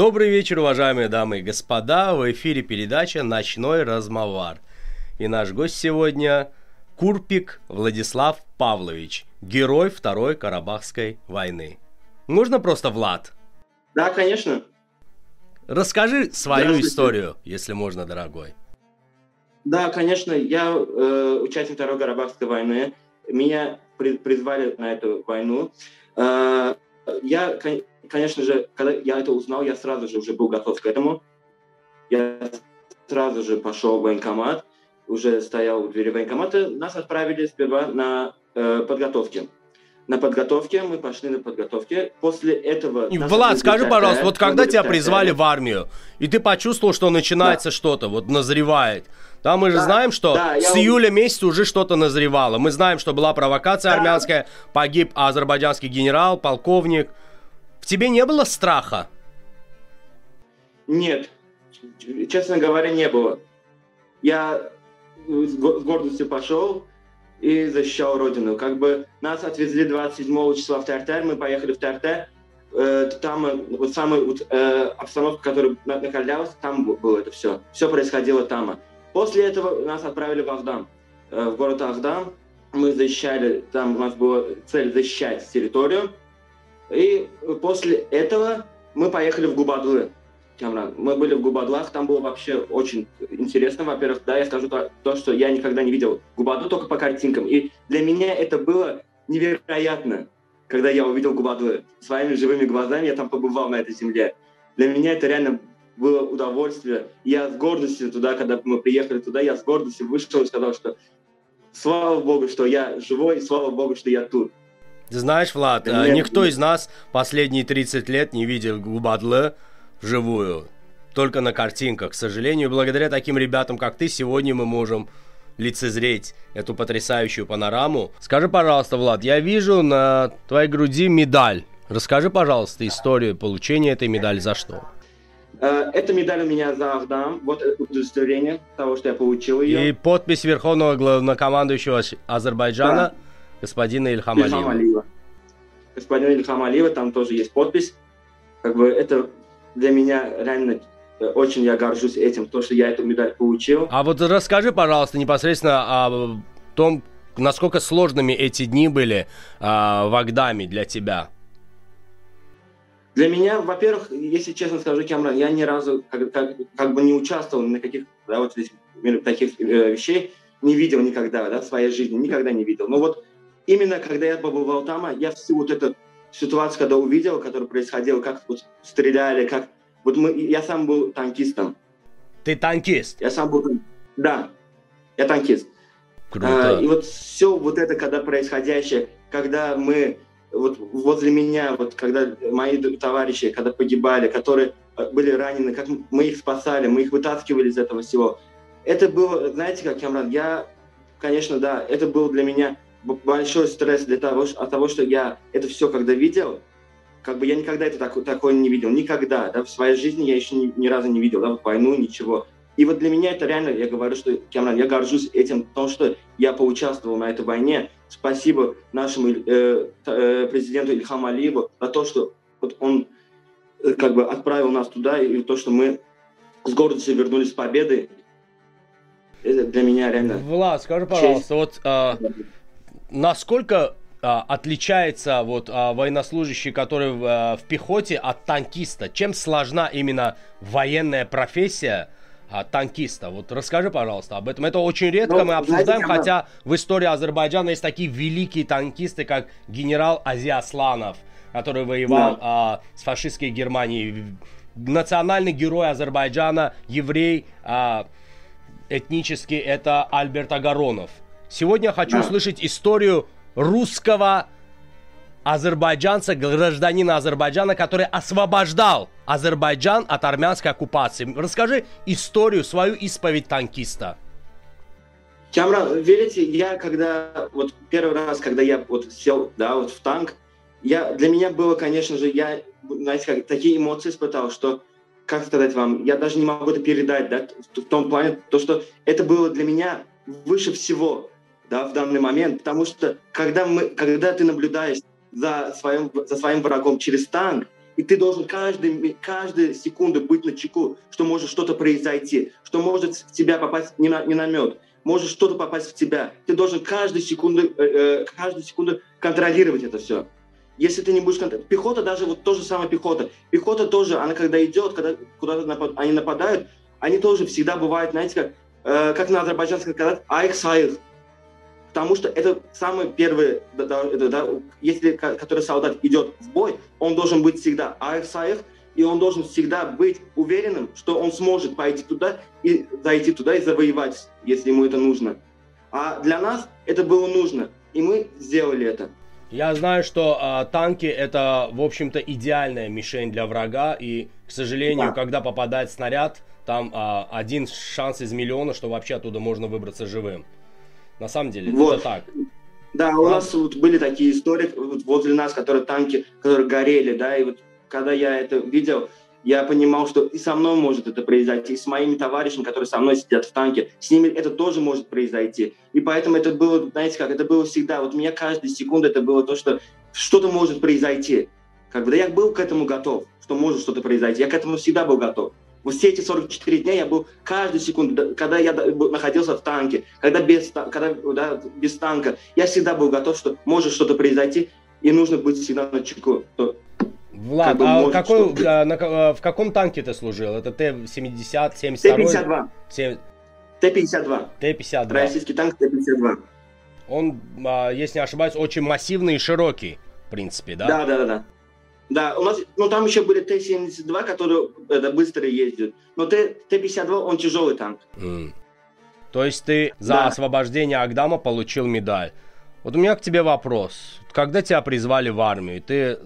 Добрый вечер, уважаемые дамы и господа. В эфире передача «Ночной размовар». И наш гость сегодня Курпик Владислав Павлович, герой Второй Карабахской войны. Можно просто Влад? Да, конечно. Расскажи свою историю, если можно, дорогой. Да, конечно, я э, участник Второй Карабахской войны. Меня призвали на эту войну. Э, я, конечно же, когда я это узнал, я сразу же уже был готов к этому. Я сразу же пошел в военкомат, уже стоял у двери военкомата. Нас отправили сперва на э, подготовки. На подготовке мы пошли на подготовке. После этого... Влад, скажи, пожалуйста, вот когда тебя призвали в армию, и ты почувствовал, что начинается да. что-то, вот назревает, да, мы же да, знаем, что да, с я... июля месяца уже что-то назревало. Мы знаем, что была провокация да. армянская, погиб азербайджанский генерал, полковник. Тебе не было страха? Нет, честно говоря, не было. Я с гордостью пошел и защищал родину. Как бы нас отвезли 27 числа в Тартар, мы поехали в Тартар, э, там э, вот самая вот, э, обстановка, которая накалялась, там было это все. Все происходило там. После этого нас отправили в Ахдам, э, в город Ахдам. Мы защищали, там у нас была цель защищать территорию. И после этого мы поехали в Губадлы. Мы были в Губадлах, там было вообще очень интересно. Во-первых, да, я скажу то, то, что я никогда не видел Губаду только по картинкам. И для меня это было невероятно, когда я увидел Губадлы своими живыми глазами, я там побывал на этой земле. Для меня это реально было удовольствие. Я с гордостью туда, когда мы приехали туда, я с гордостью вышел и сказал, что слава Богу, что я живой, и слава Богу, что я тут. Знаешь, Влад, да, никто из нас последние 30 лет не видел Губадлы вживую. Только на картинках. К сожалению, благодаря таким ребятам, как ты, сегодня мы можем лицезреть эту потрясающую панораму. Скажи, пожалуйста, Влад, я вижу на твоей груди медаль. Расскажи, пожалуйста, историю получения этой медали за что? Э, эта медаль у меня за Ахдам. Вот удостоверение того, что я получил ее. И подпись верховного главнокомандующего Азербайджана, да. Господина Ильхам, Ильхам Алиева. Алиева. Господин Ильхам Алиева, там тоже есть подпись. Как бы это для меня реально э, очень я горжусь этим, то, что я эту медаль получил. А вот расскажи, пожалуйста, непосредственно о том, насколько сложными эти дни были а, в Агдаме для тебя. Для меня, во-первых, если честно скажу, Кемран, я ни разу как, как, как бы не участвовал на каких да, вот здесь, таких э, вещей, не видел никогда да, в своей жизни, никогда не видел. Но вот именно когда я побывал там, я всю вот эту ситуацию, когда увидел, которая происходила, как вот стреляли, как... Вот мы, я сам был танкистом. Ты танкист? Я сам был... Да, я танкист. Круто. А, и вот все вот это, когда происходящее, когда мы вот возле меня, вот когда мои товарищи, когда погибали, которые э, были ранены, как мы их спасали, мы их вытаскивали из этого всего. Это было, знаете как, Камран, я, конечно, да, это был для меня большой стресс для того, от того, что я это все когда видел, как бы я никогда это так, такое не видел, никогда, да, в своей жизни я еще ни, ни разу не видел, да, вот войну, ничего. И вот для меня это реально, я говорю, что, Кемран, я горжусь этим, потому что я поучаствовал на этой войне. Спасибо нашему э, э, президенту Ильхаму Алиеву за то, что вот он э, как бы отправил нас туда, и то, что мы с гордостью вернулись с победой. Это для меня реально... Влад, скажи, пожалуйста, честь. вот... А насколько а, отличается вот а, военнослужащий, который в, а, в пехоте, от танкиста? Чем сложна именно военная профессия а, танкиста? Вот расскажи, пожалуйста, об этом. Это очень редко ну, мы обсуждаем, знаете, хотя в истории Азербайджана есть такие великие танкисты, как генерал Ази Асланов, который воевал да. а, с фашистской Германией. Национальный герой Азербайджана, еврей, а, этнический, это Альберт Агаронов. Сегодня хочу услышать историю русского азербайджанца, гражданина Азербайджана, который освобождал Азербайджан от армянской оккупации. Расскажи историю, свою исповедь танкиста. Камран, верите, я когда, вот первый раз, когда я вот сел, да, вот в танк, я, для меня было, конечно же, я, знаете, как, такие эмоции испытал, что, как сказать вам, я даже не могу это передать, да, в, в том плане, то, что это было для меня выше всего да, в данный момент, потому что когда, мы, когда ты наблюдаешь за своим, за своим врагом через танк, И ты должен каждый, каждую секунду быть на чеку, что может что-то произойти, что может в тебя попасть не на, не мед, может что-то попасть в тебя. Ты должен каждую секунду, э, э каждую секунду контролировать это все. Если ты не будешь контролировать... Пехота даже, вот то же самое пехота. Пехота тоже, она когда идет, когда куда-то напад... они нападают, они тоже всегда бывают, знаете, как, э, как на азербайджанском сказать, айх сайх. Потому что это самый первый, да, да, да, если который солдат идет в бой, он должен быть всегда сайх, и он должен всегда быть уверенным, что он сможет пойти туда и зайти туда и завоевать, если ему это нужно. А для нас это было нужно, и мы сделали это. Я знаю, что э, танки это, в общем-то, идеальная мишень для врага, и, к сожалению, да. когда попадает снаряд, там э, один шанс из миллиона, что вообще оттуда можно выбраться живым. На самом деле, вот. это так. Да, у нас вот были такие истории вот возле нас, которые танки, которые горели, да, и вот когда я это видел, я понимал, что и со мной может это произойти, и с моими товарищами, которые со мной сидят в танке, с ними это тоже может произойти. И поэтому это было, знаете как, это было всегда, вот у меня каждая секунда это было то, что что-то может произойти. Как бы, да я был к этому готов, что может что-то произойти. Я к этому всегда был готов. Вот все эти 44 дня я был каждую секунду, когда я находился в танке, когда без, когда, да, без танка, я всегда был готов, что может что-то произойти, и нужно быть всегда на чеку. Влад, как бы а какой, а, на, а, в каком танке ты служил? Это Т-70, 72? Т-52. 7... Т-52. Т-52. Российский танк Т-52. Он, а, если не ошибаюсь, очень массивный и широкий, в принципе, да? Да, да, да. да. Да, у нас, ну там еще были Т-72, которые это, быстро ездят. Но Т-52, он тяжелый танк. Mm. То есть ты за да. освобождение Агдама получил медаль. Вот у меня к тебе вопрос. Когда тебя призвали в армию, ты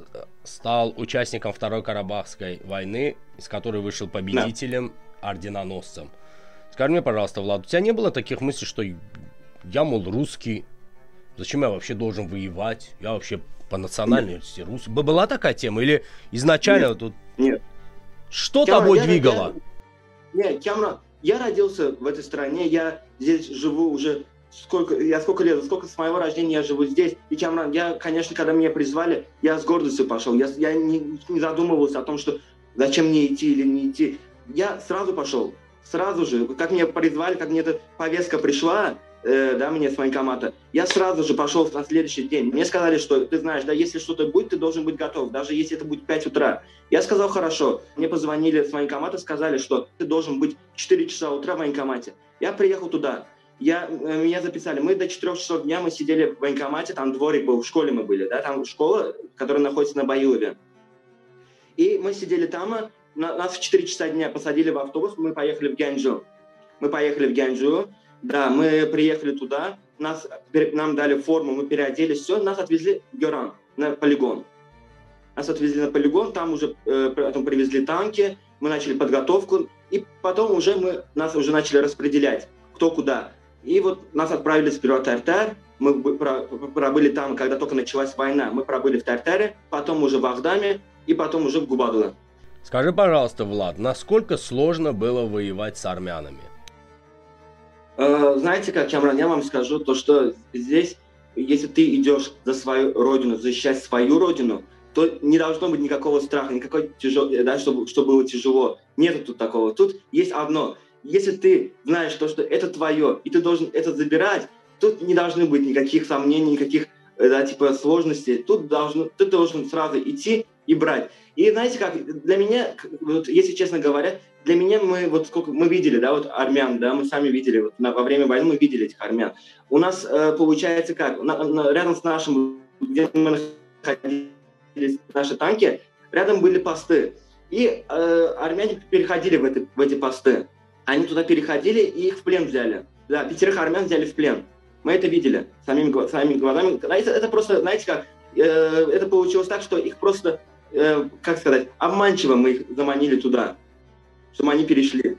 стал участником Второй Карабахской войны, из которой вышел победителем, да. орденоносцем. Скажи мне, пожалуйста, Влад, у тебя не было таких мыслей, что я, мол, русский, зачем я вообще должен воевать? Я вообще по национальности нет. русский. Была такая тема? Или изначально нет, тут... Нет. Что я, тобой я, двигало? Я, нет, Кемра, я родился в этой стране, я здесь живу уже сколько, я сколько лет, сколько с моего рождения я живу здесь. И Камран, я, конечно, когда меня призвали, я с гордостью пошел. Я, я не, не задумывался о том, что зачем мне идти или не идти. Я сразу пошел. Сразу же, как меня призвали, как мне эта повестка пришла, э, да, мне с военкомата, я сразу же пошел на следующий день. Мне сказали, что ты знаешь, да, если что-то будет, ты должен быть готов, даже если это будет 5 утра. Я сказал, хорошо. Мне позвонили с военкомата, сказали, что ты должен быть 4 часа утра в военкомате. Я приехал туда я, э, меня записали. Мы до 4 часов дня мы сидели в военкомате, там дворик был, в школе мы были, да, там школа, которая находится на Баюве. И мы сидели там, а нас в 4 часа дня посадили в автобус, мы поехали в Гянджу. Мы поехали в Гянджу, да, мы приехали туда, нас, нам дали форму, мы переоделись, все, нас отвезли в Геран, на полигон. Нас отвезли на полигон, там уже э, потом привезли танки, мы начали подготовку, и потом уже мы, нас уже начали распределять, кто куда. И вот нас отправили сперва в Тартар, мы пробыли там, когда только началась война. Мы пробыли в Тартаре, потом уже в Ахдаме и потом уже в Губадуле. Скажи, пожалуйста, Влад, насколько сложно было воевать с армянами? Э, знаете, как, Камран, я вам скажу, то, что здесь, если ты идешь за свою родину, защищать свою родину, то не должно быть никакого страха, никакой тяжел, да, чтобы, чтобы было тяжело. Нет тут такого. Тут есть одно если ты знаешь то, что это твое, и ты должен это забирать, тут не должны быть никаких сомнений, никаких э, да, типа сложностей. Тут должен, ты должен сразу идти и брать. И знаете как, для меня, вот, если честно говоря, для меня мы вот сколько мы видели, да, вот армян, да, мы сами видели, вот на, во время войны мы видели этих армян. У нас э, получается как, на, на, рядом с нашим, где мы находились, наши танки, рядом были посты. И э, армяне переходили в, это, в эти посты. Они туда переходили и их в плен взяли. Да, пятерых армян взяли в плен. Мы это видели самими, самими глазами. Это, это просто, знаете как, э, это получилось так, что их просто, э, как сказать, обманчиво мы их заманили туда, чтобы они перешли.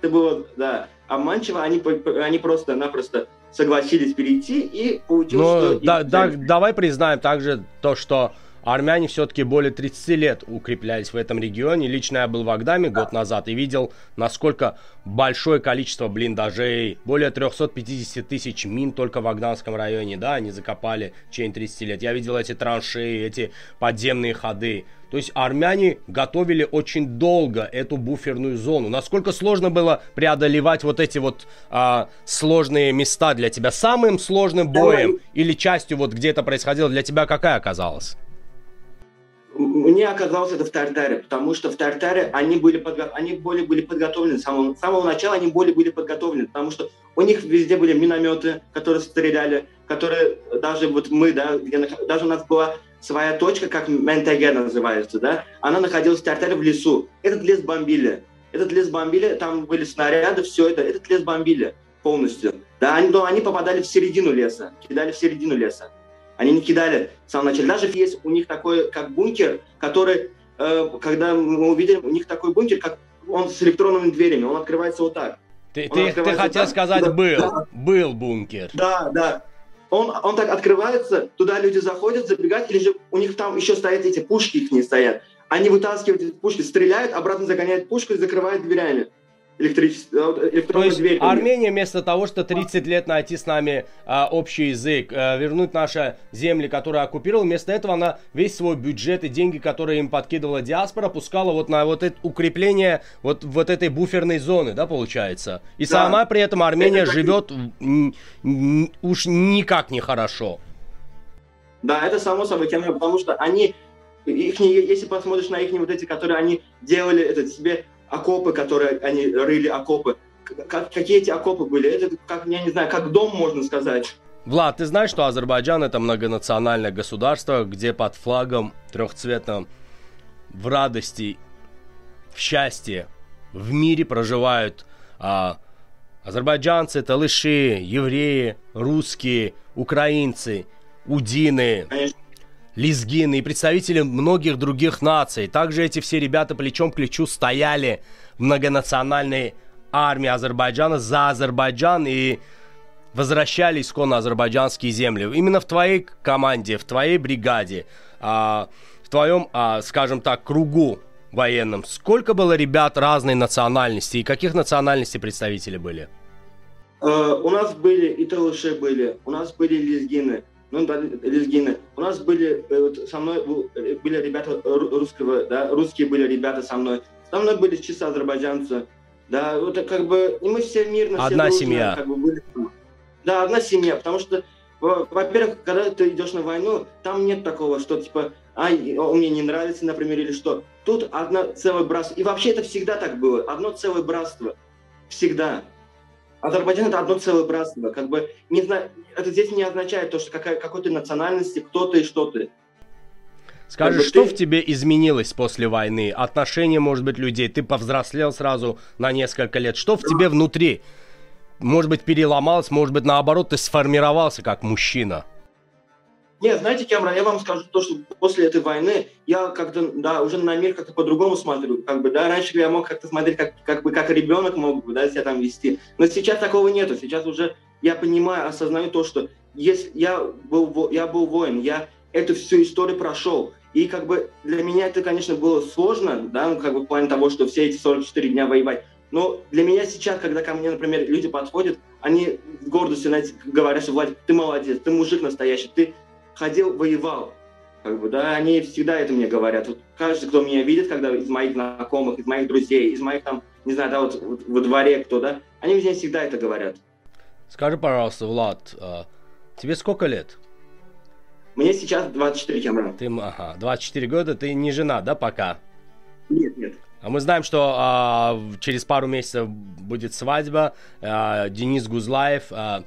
Это было, да, обманчиво, они, они просто-напросто согласились перейти, и получилось, ну, что... Да, да, давай признаем также то, что армяне все-таки более 30 лет укреплялись в этом регионе. Лично я был в Агдаме год назад и видел, насколько большое количество блиндажей, более 350 тысяч мин только в Агдамском районе, да, они закопали в течение 30 лет. Я видел эти траншеи, эти подземные ходы. То есть армяне готовили очень долго эту буферную зону. Насколько сложно было преодолевать вот эти вот а, сложные места для тебя? Самым сложным боем или частью вот где это происходило для тебя какая оказалась? Мне оказалось это в Тартаре, потому что в Тартаре они были, подго... они более были подготовлены. С самого, с самого начала они более были подготовлены, потому что у них везде были минометы, которые стреляли, которые даже вот мы, да, где, даже у нас была своя точка, как Ментеге называется, да, она находилась в Тартаре в лесу. Этот лес бомбили. Этот лес бомбили, там были снаряды, все это. Этот лес бомбили полностью. Да, они, но они попадали в середину леса, кидали в середину леса. Они не кидали в самом начале. Даже есть у них такой, как бункер, который, э, когда мы увидели, у них такой бункер, как он с электронными дверями, он открывается вот так. Ты, ты, ты хотел так, сказать, да, был, да. был бункер. Да, да. Он, он так открывается, туда люди заходят, забегают, или же у них там еще стоят эти пушки, их не стоят. Они вытаскивают эти пушки, стреляют, обратно загоняют пушку и закрывают дверями электричество, То есть дверь. Армения вместо того, что 30 лет найти с нами а, общий язык, а, вернуть наши земли, которые оккупировала, вместо этого она весь свой бюджет и деньги, которые им подкидывала диаспора, пускала вот на вот это укрепление вот, вот этой буферной зоны, да, получается. И да. сама при этом Армения это живет уж никак не хорошо. Да, это само собой тема, потому что они, их, если посмотришь на их вот эти, которые они делали это себе окопы, которые они рыли, окопы. Как, какие эти окопы были? Это, как, я не знаю, как дом, можно сказать. Влад, ты знаешь, что Азербайджан это многонациональное государство, где под флагом трехцветным в радости, в счастье, в мире проживают а, азербайджанцы, талыши, евреи, русские, украинцы, удины, Конечно лезгины и представители многих других наций. Также эти все ребята плечом к плечу стояли в многонациональной армии Азербайджана за Азербайджан и возвращали исконно азербайджанские земли. Именно в твоей команде, в твоей бригаде, а, в твоем, а, скажем так, кругу военном, сколько было ребят разной национальности и каких национальностей представители были? Uh, у нас были и талыши были, у нас были лезгины, ну да, лезгины. У нас были э, вот, со мной э, были ребята русского, да, русские были ребята со мной. Со мной были чисто азербайджанцы. Да, вот как бы и мы все мирно, одна все дружно, семья. Как бы, были. Да, одна семья, потому что, во-первых, когда ты идешь на войну, там нет такого, что типа, ай, он мне не нравится, например, или что. Тут одно целое братство. И вообще это всегда так было. Одно целое братство. Всегда. Азербайджан это одно целое братство. Как бы не знаю, это здесь не означает то, что какая, какой ты национальности, кто ты и что ты. Скажи, как что ты... в тебе изменилось после войны? Отношения, может быть, людей? Ты повзрослел сразу на несколько лет. Что в тебе внутри? Может быть, переломалось, может быть, наоборот, ты сформировался как мужчина? Нет, знаете, Кэмерон, я вам скажу то, что после этой войны я как-то, да, уже на мир как-то по-другому смотрю. Как бы, да, раньше я мог как-то смотреть, как, как бы, как ребенок мог бы, да, себя там вести. Но сейчас такого нету. Сейчас уже я понимаю, осознаю то, что если я был, я был воин, я эту всю историю прошел. И как бы для меня это, конечно, было сложно, да, ну, как бы в плане того, что все эти 44 дня воевать. Но для меня сейчас, когда ко мне, например, люди подходят, они с гордостью знаете, говорят, что, Владик, ты молодец, ты мужик настоящий, ты ходил, воевал. Как бы, да, они всегда это мне говорят. Вот каждый, кто меня видит, когда из моих знакомых, из моих друзей, из моих там, не знаю, да, вот, вот во дворе кто, да, они мне всегда это говорят. Скажи, пожалуйста, Влад, а, тебе сколько лет? Мне сейчас 24, Кемран. Ты, ага, 24 года, ты не жена, да, пока? Нет, нет. А мы знаем, что а, через пару месяцев будет свадьба. А, Денис Гузлаев, а,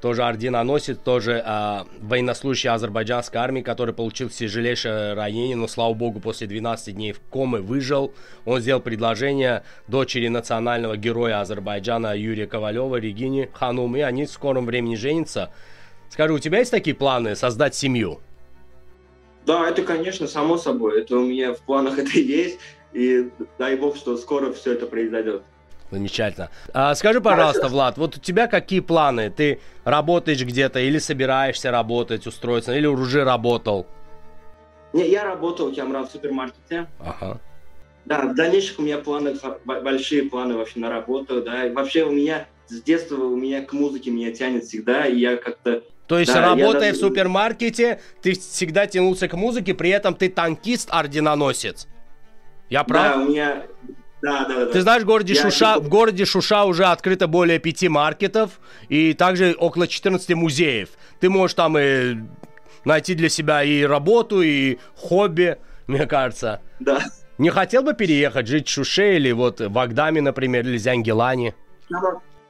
тоже орденоносец, тоже э, военнослужащий азербайджанской армии, который получил тяжелейшее ранение, но, слава богу, после 12 дней в комы выжил. Он сделал предложение дочери национального героя Азербайджана Юрия Ковалева, Регине Ханум, и они в скором времени женятся. Скажи, у тебя есть такие планы создать семью? Да, это, конечно, само собой. Это у меня в планах это есть. И дай бог, что скоро все это произойдет. Замечательно. А, скажи, пожалуйста, Влад, вот у тебя какие планы? Ты работаешь где-то или собираешься работать, устроиться, или уже работал? Не, я работал, Камран, в супермаркете. Ага. Да, в дальнейшем у меня планы, большие планы вообще на работу, да. И вообще у меня с детства у меня к музыке меня тянет всегда, и я как-то то есть, да, работая даже... в супермаркете, ты всегда тянулся к музыке, при этом ты танкист-орденоносец. Я прав? Да, у меня... Да, да, да. Ты знаешь, в городе, я Шуша, в городе Шуша уже открыто более пяти маркетов и также около 14 музеев. Ты можешь там и найти для себя и работу, и хобби, мне кажется. Да. Не хотел бы переехать, жить в Шуше или вот в Агдаме, например, или Зянгелане?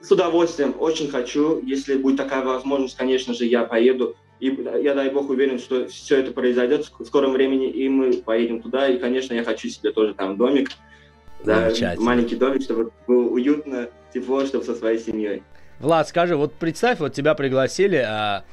С удовольствием, очень хочу. Если будет такая возможность, конечно же, я поеду. И я, дай бог, уверен, что все это произойдет в скором времени, и мы поедем туда. И, конечно, я хочу себе тоже там домик. Да, маленький домик, чтобы было уютно, тепло, чтобы со своей семьей. Влад, скажи, вот представь, вот тебя пригласили а,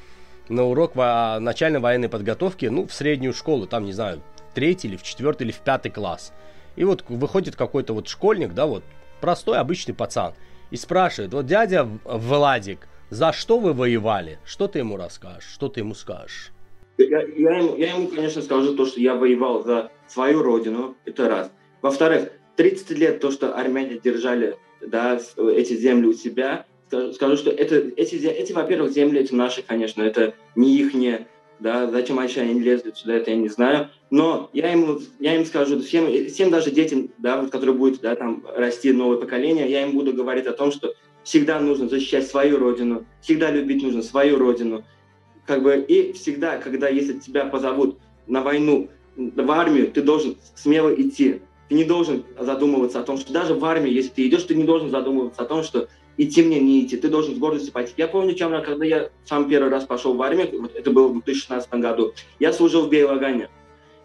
на урок во, начальной военной подготовки, ну, в среднюю школу, там, не знаю, третий или в четвертый или в пятый класс. И вот выходит какой-то вот школьник, да, вот простой обычный пацан – и спрашивает, вот дядя Владик, за что вы воевали? Что ты ему расскажешь? Что ты ему скажешь? Я, я, ему, я ему, конечно, скажу то, что я воевал за свою родину, это раз. Во-вторых, 30 лет то, что армяне держали да, эти земли у себя, скажу, что это, эти, эти, во-первых, земли, эти наши, конечно, это не их, да, зачем вообще они лезли сюда, это я не знаю. Но я ему, я им скажу, всем, всем даже детям, да, вот, которые будут, да, там, расти новое поколение, я им буду говорить о том, что всегда нужно защищать свою родину, всегда любить нужно свою родину. Как бы, и всегда, когда, если тебя позовут на войну, в армию, ты должен смело идти. Ты не должен задумываться о том, что даже в армии, если ты идешь, ты не должен задумываться о том, что идти мне, не идти, ты должен с гордостью пойти. Я помню, чем, когда я сам первый раз пошел в армию, вот это было в 2016 году, я служил в Бейлагане.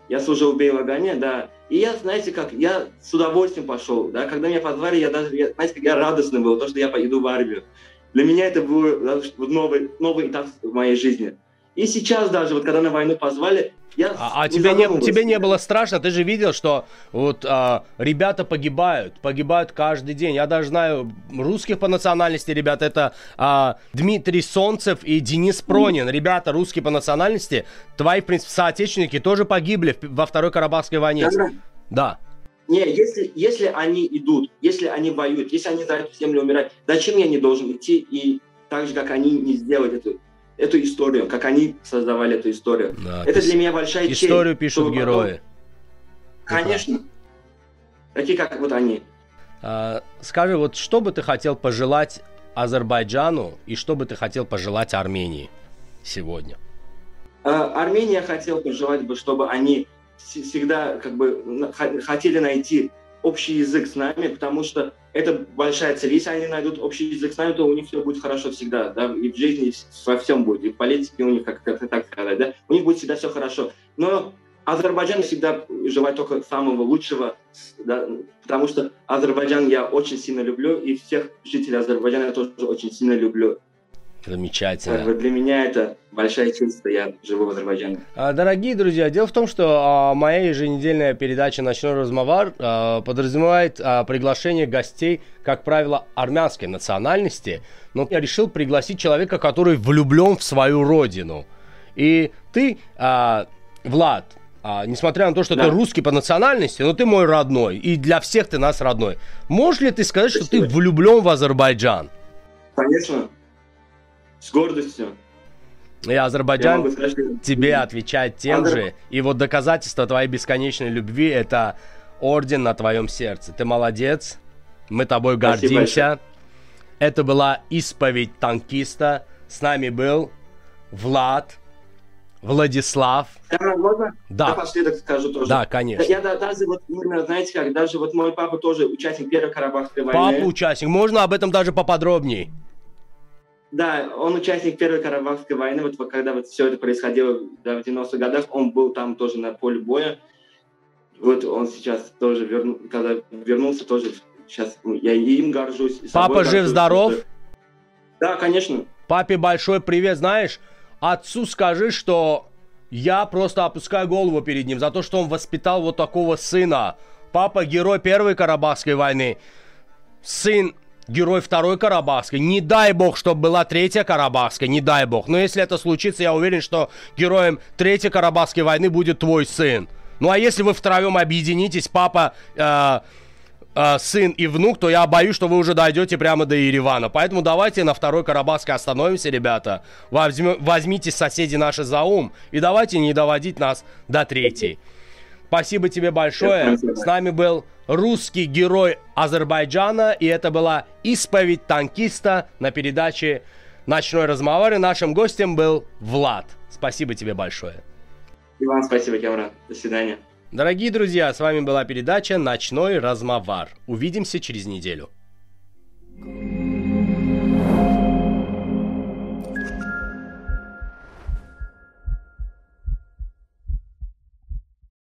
Я служил в Бейлагане, да. И я, знаете как, я с удовольствием пошел, да. Когда меня позвали, я даже, я, знаете, как я радостный был, то, что я пойду в армию. Для меня это был новый, новый этап в моей жизни. И сейчас даже, вот когда на войну позвали, я а, а тебе, не, тебе не было страшно? Ты же видел, что вот а, ребята погибают, погибают каждый день. Я даже знаю русских по национальности ребят. Это а, Дмитрий Солнцев и Денис Пронин. Ребята русские по национальности. Твои, в принципе, соотечественники тоже погибли во Второй Карабахской войне. Да. да. Не, если, если они идут, если они воюют, если они за эту землю умирают, зачем я не должен идти и так же, как они, не сделать эту эту историю, как они создавали эту историю. Да, это для меня большая честь. Историю пишут герои. Потом... Конечно. Такие, как вот они. А, скажи, вот что бы ты хотел пожелать Азербайджану и что бы ты хотел пожелать Армении сегодня? А, Армения хотел пожелать бы, чтобы они всегда как бы хотели найти общий язык с нами, потому что это большая цель. Если они найдут общий язык с нами, то у них все будет хорошо всегда, да, и в жизни во всем будет, и в политике у них, как, как так сказать, да, у них будет всегда все хорошо. Но Азербайджан всегда желает только самого лучшего, да, потому что Азербайджан я очень сильно люблю, и всех жителей Азербайджана я тоже очень сильно люблю. Замечательно. Как бы для меня это большая честь, что я живу в Азербайджане. А, дорогие друзья, дело в том, что а, моя еженедельная передача «Ночной размовар» а, подразумевает приглашение гостей, как правило, армянской национальности. Но я решил пригласить человека, который влюблен в свою родину. И ты, Влад, а, несмотря на то, что да. ты русский по национальности, но ты мой родной, и для всех ты нас родной. Можешь ли ты сказать, Спасибо. что ты влюблен в Азербайджан? Конечно. С гордостью. И Азербайджан сказать, тебе отвечает тем Азер... же. И вот доказательство твоей бесконечной любви – это орден на твоем сердце. Ты молодец, мы тобой Спасибо гордимся. Большое. Это была исповедь танкиста. С нами был Влад, Владислав. Да, можно? Да. Напоследок скажу тоже. Да, конечно. Я даже вот знаете как, даже вот мой папа тоже участник Первой Карабахской войны. Папа участник. Можно об этом даже поподробнее? Да, он участник Первой Карабахской войны. Вот когда вот все это происходило да, в 90-х годах, он был там тоже на поле боя. Вот он сейчас тоже, верну, когда вернулся, тоже сейчас ну, я им горжусь. Папа жив-здоров? Да, конечно. Папе большой привет, знаешь, отцу скажи, что я просто опускаю голову перед ним за то, что он воспитал вот такого сына. Папа герой Первой Карабахской войны. Сын герой Второй Карабахской. Не дай бог, чтобы была Третья Карабахская, не дай бог. Но если это случится, я уверен, что героем Третьей Карабахской войны будет твой сын. Ну а если вы втроем объединитесь, папа, э, э, сын и внук, то я боюсь, что вы уже дойдете прямо до Еревана. Поэтому давайте на Второй Карабахской остановимся, ребята. Возьми, возьмите соседи наши за ум и давайте не доводить нас до Третьей. Спасибо тебе большое. С нами был русский герой Азербайджана, и это была исповедь танкиста на передаче «Ночной разговор». И нашим гостем был Влад. Спасибо тебе большое. И вам спасибо, Кемран. До свидания. Дорогие друзья, с вами была передача «Ночной размовар». Увидимся через неделю.